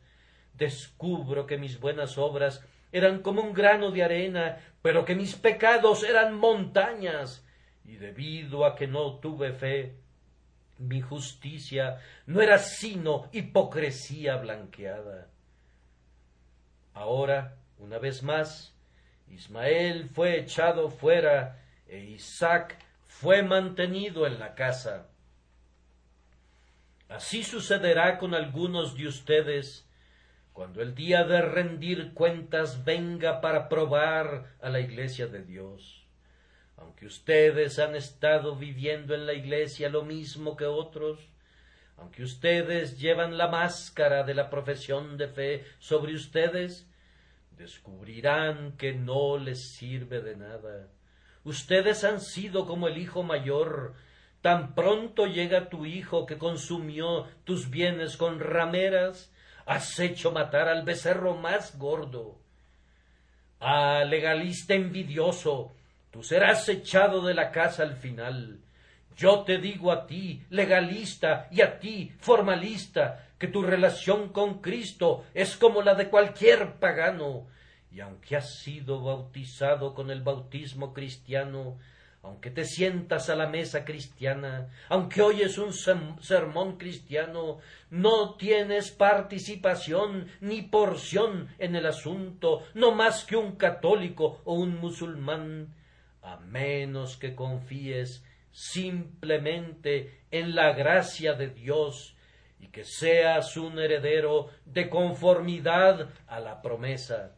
Descubro que mis buenas obras eran como un grano de arena, pero que mis pecados eran montañas, y debido a que no tuve fe, mi justicia no era sino hipocresía blanqueada. Ahora, una vez más, Ismael fue echado fuera e Isaac fue mantenido en la casa. Así sucederá con algunos de ustedes, cuando el día de rendir cuentas venga para probar a la iglesia de Dios. Aunque ustedes han estado viviendo en la iglesia lo mismo que otros, aunque ustedes llevan la máscara de la profesión de fe sobre ustedes, descubrirán que no les sirve de nada. Ustedes han sido como el hijo mayor. Tan pronto llega tu hijo que consumió tus bienes con rameras, has hecho matar al becerro más gordo. Ah, legalista envidioso, tú serás echado de la casa al final. Yo te digo a ti, legalista, y a ti, formalista, que tu relación con Cristo es como la de cualquier pagano, y aunque has sido bautizado con el bautismo cristiano, aunque te sientas a la mesa cristiana, aunque oyes un sermón cristiano, no tienes participación ni porción en el asunto, no más que un católico o un musulmán, a menos que confíes simplemente en la gracia de Dios y que seas un heredero de conformidad a la promesa.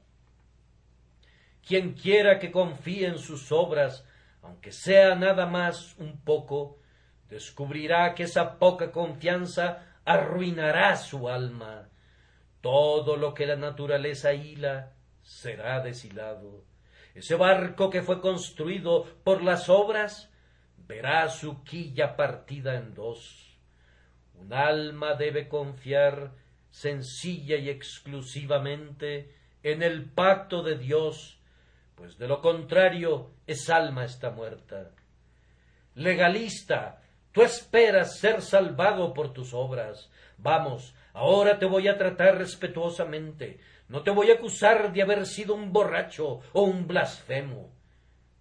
Quien quiera que confíe en sus obras, aunque sea nada más un poco, descubrirá que esa poca confianza arruinará su alma. Todo lo que la naturaleza hila será deshilado. Ese barco que fue construido por las obras verá su quilla partida en dos. Un alma debe confiar sencilla y exclusivamente en el pacto de Dios, pues de lo contrario esa alma está muerta. Legalista, tú esperas ser salvado por tus obras. Vamos, ahora te voy a tratar respetuosamente. No te voy a acusar de haber sido un borracho o un blasfemo.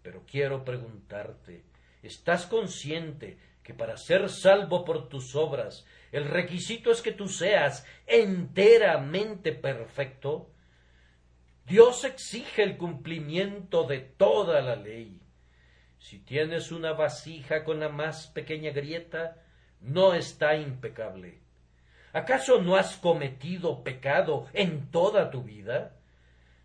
Pero quiero preguntarte, ¿Estás consciente que para ser salvo por tus obras el requisito es que tú seas enteramente perfecto? Dios exige el cumplimiento de toda la ley. Si tienes una vasija con la más pequeña grieta, no está impecable. ¿Acaso no has cometido pecado en toda tu vida?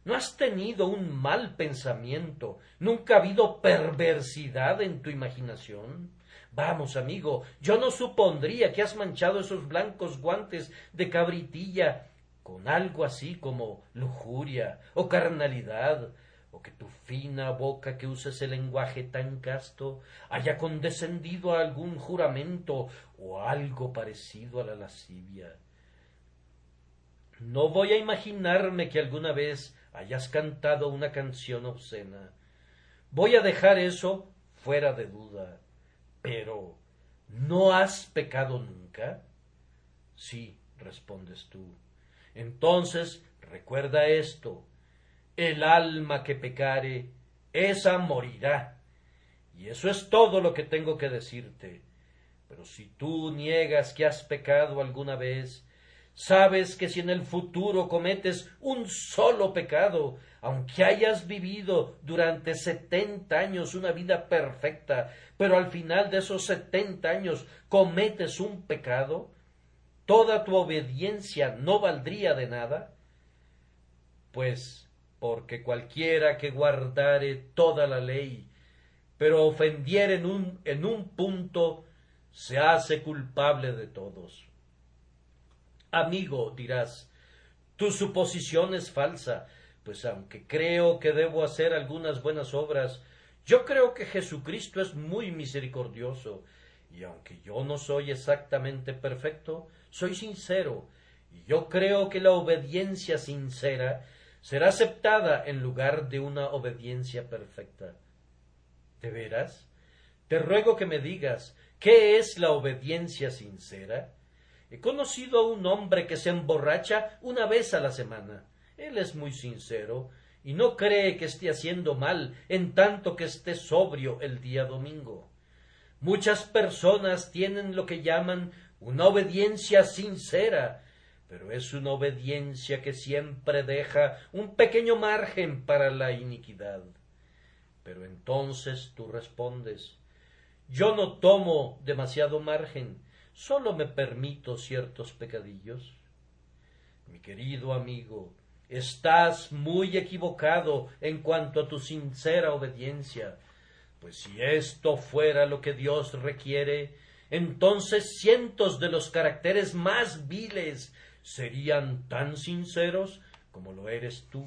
¿No has tenido un mal pensamiento? ¿Nunca ha habido perversidad en tu imaginación? Vamos, amigo, yo no supondría que has manchado esos blancos guantes de cabritilla con algo así como lujuria o carnalidad, o que tu fina boca que usa ese lenguaje tan casto haya condescendido a algún juramento o algo parecido a la lascivia. No voy a imaginarme que alguna vez hayas cantado una canción obscena. Voy a dejar eso fuera de duda. Pero, ¿no has pecado nunca? Sí, respondes tú. Entonces, recuerda esto. El alma que pecare, esa morirá. Y eso es todo lo que tengo que decirte. Pero si tú niegas que has pecado alguna vez, Sabes que si en el futuro cometes un solo pecado, aunque hayas vivido durante setenta años una vida perfecta, pero al final de esos setenta años cometes un pecado, toda tu obediencia no valdría de nada, pues porque cualquiera que guardare toda la ley, pero ofendiere en un, en un punto, se hace culpable de todos. Amigo, dirás, tu suposición es falsa, pues aunque creo que debo hacer algunas buenas obras, yo creo que Jesucristo es muy misericordioso, y aunque yo no soy exactamente perfecto, soy sincero, y yo creo que la obediencia sincera será aceptada en lugar de una obediencia perfecta. ¿De veras? Te ruego que me digas, ¿qué es la obediencia sincera? He conocido a un hombre que se emborracha una vez a la semana. Él es muy sincero y no cree que esté haciendo mal en tanto que esté sobrio el día domingo. Muchas personas tienen lo que llaman una obediencia sincera, pero es una obediencia que siempre deja un pequeño margen para la iniquidad. Pero entonces tú respondes yo no tomo demasiado margen, sólo me permito ciertos pecadillos. Mi querido amigo, estás muy equivocado en cuanto a tu sincera obediencia, pues si esto fuera lo que Dios requiere, entonces cientos de los caracteres más viles serían tan sinceros como lo eres tú.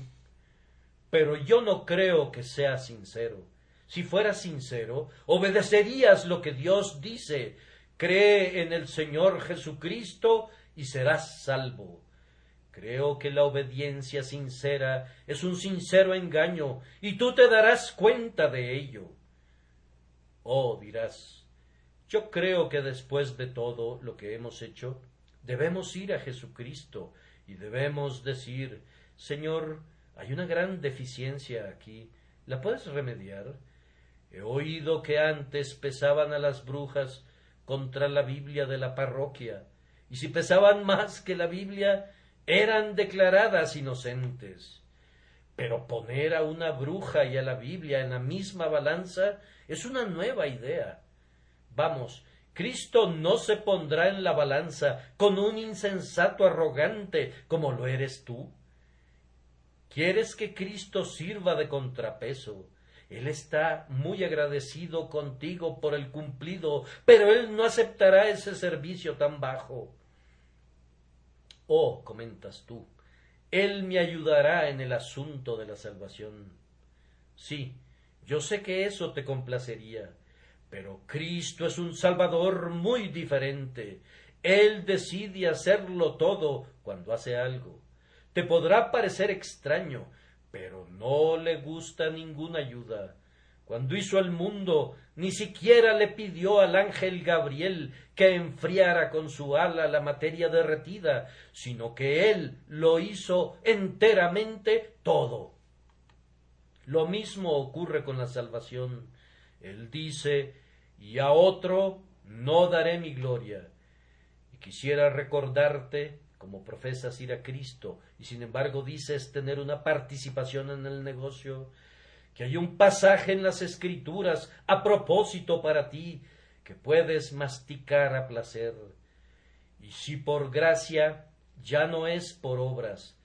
Pero yo no creo que seas sincero. Si fueras sincero, obedecerías lo que Dios dice. Cree en el Señor Jesucristo y serás salvo. Creo que la obediencia sincera es un sincero engaño, y tú te darás cuenta de ello. Oh, dirás, yo creo que después de todo lo que hemos hecho, debemos ir a Jesucristo y debemos decir, Señor, hay una gran deficiencia aquí, ¿la puedes remediar? He oído que antes pesaban a las brujas contra la Biblia de la parroquia, y si pesaban más que la Biblia, eran declaradas inocentes. Pero poner a una bruja y a la Biblia en la misma balanza es una nueva idea. Vamos, Cristo no se pondrá en la balanza con un insensato arrogante como lo eres tú. ¿Quieres que Cristo sirva de contrapeso? Él está muy agradecido contigo por el cumplido, pero Él no aceptará ese servicio tan bajo. Oh, comentas tú, Él me ayudará en el asunto de la salvación. Sí, yo sé que eso te complacería, pero Cristo es un Salvador muy diferente. Él decide hacerlo todo cuando hace algo. Te podrá parecer extraño, pero no le gusta ninguna ayuda. Cuando hizo el mundo, ni siquiera le pidió al ángel Gabriel que enfriara con su ala la materia derretida, sino que él lo hizo enteramente todo. Lo mismo ocurre con la salvación. Él dice, y a otro no daré mi gloria. Y quisiera recordarte como profesas ir a Cristo y sin embargo dices tener una participación en el negocio, que hay un pasaje en las escrituras a propósito para ti que puedes masticar a placer. Y si por gracia ya no es por obras,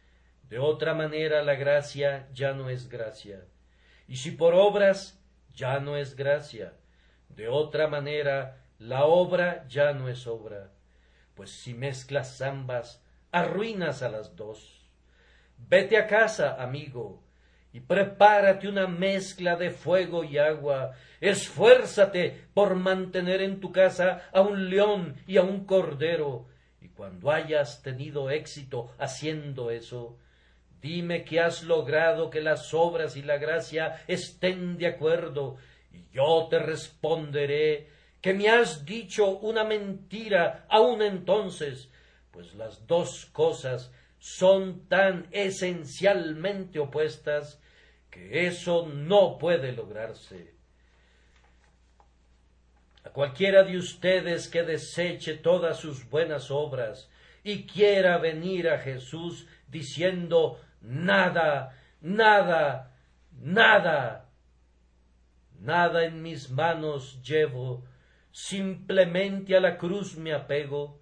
de otra manera la gracia ya no es gracia. Y si por obras ya no es gracia, de otra manera la obra ya no es obra. Pues si mezclas ambas, arruinas a las dos. Vete a casa, amigo, y prepárate una mezcla de fuego y agua. Esfuérzate por mantener en tu casa a un león y a un cordero. Y cuando hayas tenido éxito haciendo eso, dime que has logrado que las obras y la gracia estén de acuerdo, y yo te responderé que me has dicho una mentira aún entonces, pues las dos cosas son tan esencialmente opuestas que eso no puede lograrse. A cualquiera de ustedes que deseche todas sus buenas obras y quiera venir a Jesús diciendo nada, nada, nada, nada en mis manos llevo, simplemente a la cruz me apego,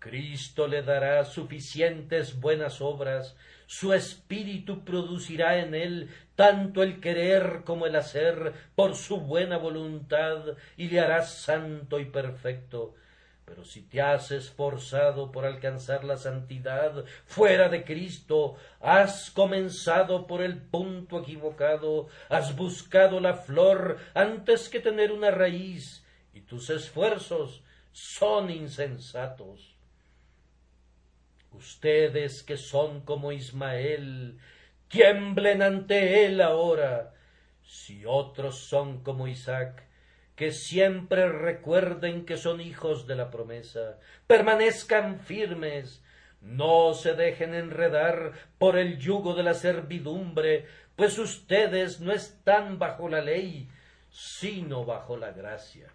Cristo le dará suficientes buenas obras, su espíritu producirá en él tanto el querer como el hacer por su buena voluntad y le hará santo y perfecto. Pero si te has esforzado por alcanzar la santidad fuera de Cristo, has comenzado por el punto equivocado, has buscado la flor antes que tener una raíz, y tus esfuerzos son insensatos. Ustedes que son como Ismael, tiemblen ante él ahora. Si otros son como Isaac, que siempre recuerden que son hijos de la promesa, permanezcan firmes, no se dejen enredar por el yugo de la servidumbre, pues ustedes no están bajo la ley, sino bajo la gracia.